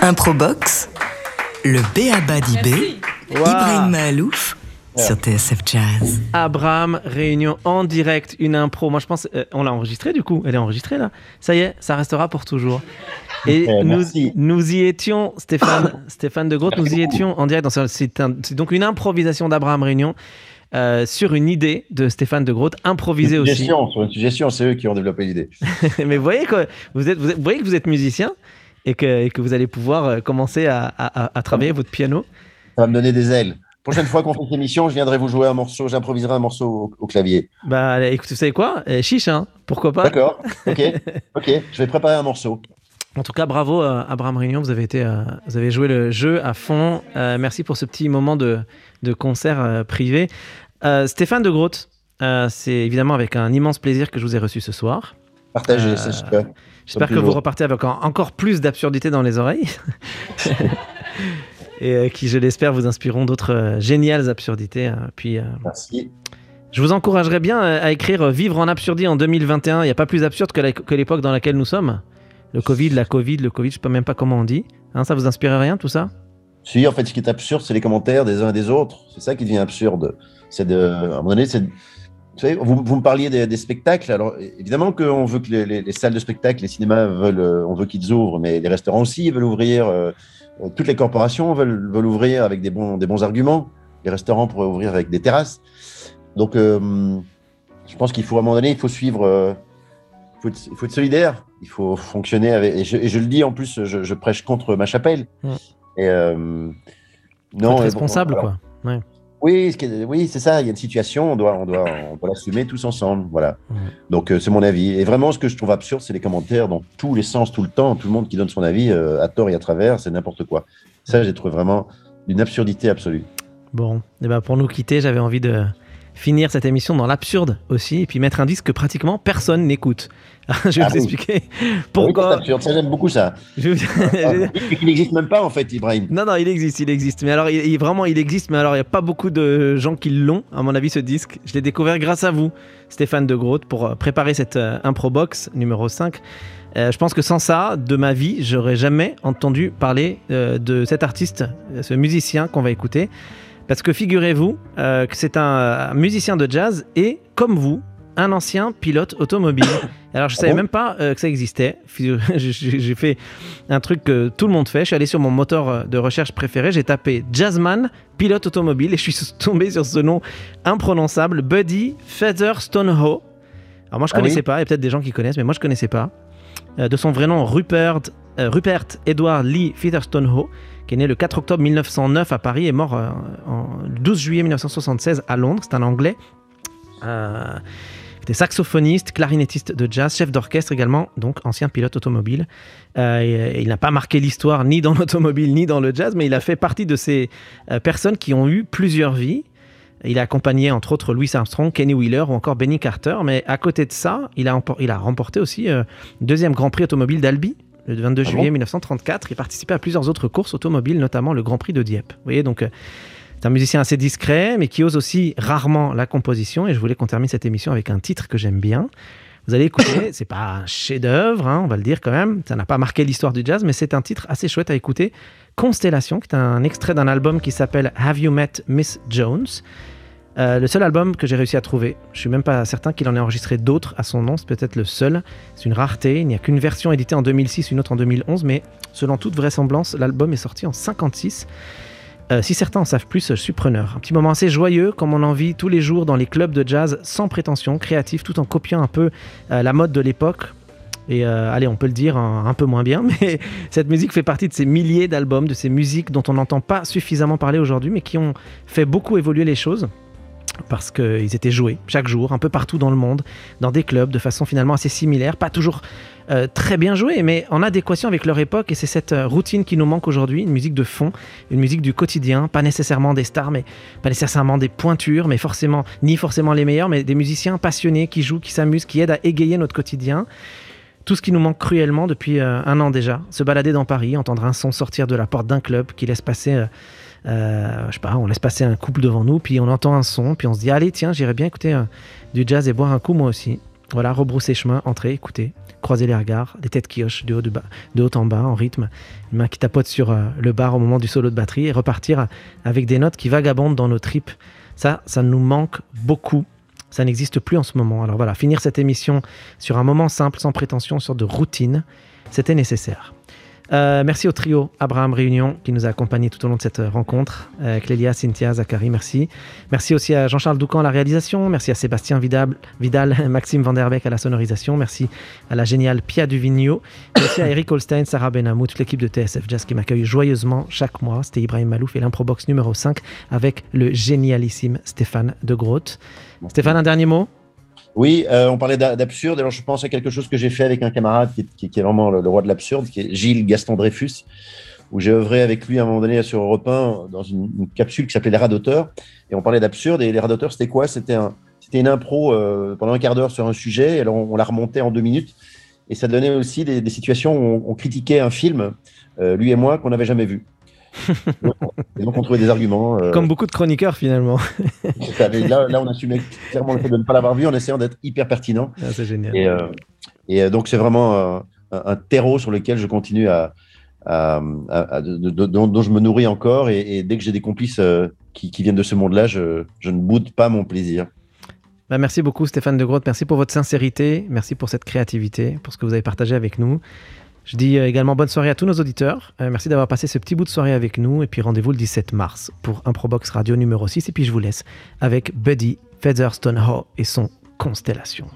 Improbox, le B.A.B.A. d'Ibé, Ibrahim Malouf sur TSF Jazz. Abraham, réunion en direct, une impro. Moi, je pense, euh, on l'a enregistrée du coup. Elle est enregistrée là. Ça y est, ça restera pour toujours. Et Eh, nous, y étions, Stéphane, Stéphane de Groot, nous y étions en direct. un- c'est donc une improvisation d'Abraham Réunion euh, sur une idée de Stéphane de Groot, improvisée Une aussi. sur une suggestion, c'est eux qui ont développé l'idée. Mais vous voyez que vous êtes, vous êtes- vous voyez que vous êtes musicien et que, et que vous allez pouvoir euh, commencer à, à- à- à travailler votre piano. Ça va me donner des ailes. Prochaine fois qu'on fait cette émission, je viendrai vous jouer un morceau, j'improviserai un morceau au, au clavier. Bah, allez, écoutez, vous savez quoi? Euh, Chiche, hein pourquoi pas? D'accord Ok, ok. Je vais préparer un morceau. En tout cas, bravo euh, Abraham Réunion, vous avez, été, euh, vous avez joué le jeu à fond. Euh, merci pour ce petit moment de, de concert euh, privé. Euh, Stéphane de Groot, c'est évidemment avec un immense plaisir que je vous ai reçu ce soir. Partagez, c'est super. J'espère que vous repartez avec en- encore plus d'absurdité dans les oreilles. Et qui, je l'espère, vous inspireront d'autres géniales absurdités. euh, puis, Merci. je vous encouragerais bien à écrire Vivre en absurdie en 2021. Il n'y a pas plus absurde que l'époque dans laquelle nous sommes. Le Covid, la Covid, le Covid, je ne sais même pas comment on dit. Hein, ça vous inspire rien, tout ça? Si, en fait, ce qui est absurde, c'est les commentaires des uns et des autres. C'est ça qui devient absurde. C'est de, à un moment donné, Vous, vous, me parliez des, spectacles. Alors, évidemment qu'on veut que les, les- les salles de spectacle, les cinémas veulent, euh, on veut qu'ils ouvrent, mais les restaurants aussi veulent ouvrir. euh, euh, toutes les corporations veulent, ouvrir avec des bons, des bons arguments. Les restaurants pourraient ouvrir avec des terrasses. Donc, je pense qu'il faut, à un moment donné, il faut suivre. Faut être- il faut être solidaire, il faut fonctionner avec. Et je, et je le dis en plus, je, je prêche contre ma chapelle. Mm. Et euh, non, bon, responsable, alors, quoi. Ouais. oui, oui, c'est ça. Il y a une situation, on doit, on doit, on doit l'assumer tous ensemble. Voilà. Ouais. Donc, euh, c'est mon avis. Et vraiment, ce que je trouve absurde, c'est les commentaires dans tous les sens, tout le temps. Tout le monde qui donne son avis euh, à tort et à travers, c'est n'importe quoi. Ça, j'ai trouvé vraiment d'une absurdité absolue. Bon, et ben pour nous quitter, j'avais envie de finir cette émission dans l'absurde aussi, et puis mettre un disque que pratiquement personne n'écoute. je vais Ah vous oui. expliquer Oui, c'est pourquoi. absurde. Ça, j'aime beaucoup ça. Je Ah, oui, il n'existe même pas, en fait, Ibrahim. Non, non, il existe, il existe. Mais alors, il, vraiment, il existe. Mais alors, il n'y a pas beaucoup de gens qui l'ont, à mon avis, ce disque. Je l'ai découvert grâce à vous, Stéphane de Groot, pour euh, préparer cette euh, Impro Box numéro 5. Euh, je pense que sans ça, de ma vie, j'aurais jamais entendu parler euh, de cet artiste, ce musicien qu'on va écouter. Parce que figurez-vous euh, que c'est un, un musicien de jazz et, comme vous, un ancien pilote automobile. Alors, je Ah savais même pas euh, que ça existait. J'ai fait un truc que tout le monde fait. Je suis allé sur mon moteur euh, de recherche préféré, j'ai tapé Jazzman, pilote automobile, et je suis tombé sur ce nom imprononçable, Buddy Featherstoneho. Alors moi je Ah connaissais oui pas, il y a peut-être des gens qui connaissent, mais moi je connaissais pas. Euh, de son vrai nom, Rupert, euh, Rupert Edward Lee Featherstoneho, qui est né le 4 octobre 1909 à Paris et mort euh, en 12 juillet 1976 à Londres. C'est un Anglais. Euh, était saxophoniste, clarinettiste de jazz, chef d'orchestre également, donc ancien pilote automobile. Euh, il n'a pas marqué l'histoire ni dans l'automobile ni dans le jazz, mais il a fait partie de ces euh, personnes qui ont eu plusieurs vies. Il a accompagné entre autres Louis Armstrong, Kenny Wheeler ou encore Benny Carter. Mais à côté de ça, il a, remporté aussi deuxième Grand Prix automobile d'Albi le 22 Ah juillet bon 1934. Il participait à plusieurs autres courses automobiles, notamment le Grand Prix de Dieppe. Vous voyez, donc euh, c'est un musicien assez discret, mais qui ose aussi rarement la composition. Et je voulais qu'on termine cette émission avec un titre que j'aime bien. Vous allez écouter, c'est pas un chef-d'œuvre, hein, on va le dire quand même. Ça n'a pas marqué l'histoire du jazz, mais c'est un titre assez chouette à écouter. Constellation, qui est un extrait d'un album qui s'appelle Have You Met Miss Jones Euh, le seul album que j'ai réussi à trouver, je suis même pas certain qu'il en ait enregistré d'autres à son nom, c'est peut-être le seul. C'est une rareté, il n'y a qu'une version éditée en 2006, une autre en 2011, mais selon toute vraisemblance, l'album est sorti en 56. Euh, si certains en savent plus, je suis preneur. Un petit moment assez joyeux, comme on en vit tous les jours dans les clubs de jazz, sans prétention, créatif, tout en copiant un peu euh, la mode de l'époque. Et euh, allez, on peut le dire un, un peu moins bien, mais cette musique fait partie de ces milliers d'albums, de ces musiques dont on n'entend pas suffisamment parler aujourd'hui, mais qui ont fait beaucoup évoluer les choses parce qu'ils étaient joués chaque jour, un peu partout dans le monde, dans des clubs de façon finalement assez similaire, pas toujours euh, très bien joués, mais en adéquation avec leur époque. Et c'est cette euh, routine qui nous manque aujourd'hui, une musique de fond, une musique du quotidien, pas nécessairement des stars, mais pas nécessairement des pointures, mais forcément ni forcément les meilleurs, mais des musiciens passionnés qui jouent, qui s'amusent, qui aident à égayer notre quotidien. Tout ce qui nous manque cruellement depuis euh, un an déjà, se balader dans Paris, entendre un son sortir de la porte d'un club qui laisse passer je sais pas, on laisse passer un couple devant nous, puis on entend un son, puis on se dit allez tiens, j'irais bien écouter euh, du jazz et boire un coup moi aussi. Voilà, rebrousser chemin, entrer, écouter, croiser les regards, les têtes qui hochent de haut, de bas, haut en bas en rythme, une main qui tapote sur euh, le bar au moment du solo de batterie et repartir avec des notes qui vagabondent dans nos tripes. Ça, ça nous manque beaucoup. Ça n'existe plus en ce moment. Alors voilà, finir cette émission sur un moment simple, sans prétention, sorte de routine, c'était nécessaire. Euh, merci au trio Abraham Réunion qui nous a accompagnés tout au long de cette euh, rencontre. Euh, Clélia, Cynthia, Zachary, merci. Merci aussi à Jean-Charles Doucan à la réalisation. Merci à Sébastien Vidal, Vidal Maxime Vanderbeek à la sonorisation. Merci à la géniale Pia Duvigno. Merci à Eric Holstein, Sarah Benamou, toute l'équipe de TSF Jazz qui m'accueille joyeusement chaque mois. C'était Ibrahim Malouf et l'improbox numéro 5 avec le génialissime Stéphane De Groot. Stéphane, un dernier mot? Oui, euh, on parlait d'a- d'absurde. Alors, je pense à quelque chose que j'ai fait avec un camarade qui, est- vraiment le, le roi de l'absurde, qui est Gilles Gaston Dreyfus, où j'ai œuvré avec lui à un moment donné sur Europe 1 dans une, capsule qui s'appelait Les Radoteurs. Et on parlait d'absurde. Et les Radoteurs, c'était quoi? C'était un, c'était une impro euh, pendant un quart d'heure sur un sujet. Et alors, on, on la remontait en deux minutes. Et ça donnait aussi des, des situations où on, on critiquait un film, euh, lui et moi, qu'on n'avait jamais vu. Et donc, on trouvait des arguments. euh, Comme beaucoup de chroniqueurs finalement. là, là, on assumait clairement le fait de ne pas l'avoir vu en essayant d'être hyper pertinent. Ah, C'est génial. Et, euh, et euh, donc, c'est vraiment euh, un, terreau sur lequel je continue à, à- à- à- de- de- dont, dont je me nourris encore. Et, et dès que j'ai des complices qui, qui viennent de ce monde-là, je, je ne boude pas mon plaisir. Bah, merci beaucoup Stéphane De Groot, merci pour votre sincérité, merci pour cette créativité, pour ce que vous avez partagé avec nous. Je dis euh, également bonne soirée à tous nos auditeurs. Euh, merci d'avoir passé ce petit bout de soirée avec nous. Et puis rendez-vous le 17 mars pour Improbox Radio numéro 6. Et puis je vous laisse avec Buddy Featherstone Ho et son Constellation.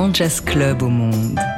Grand jazz club au monde.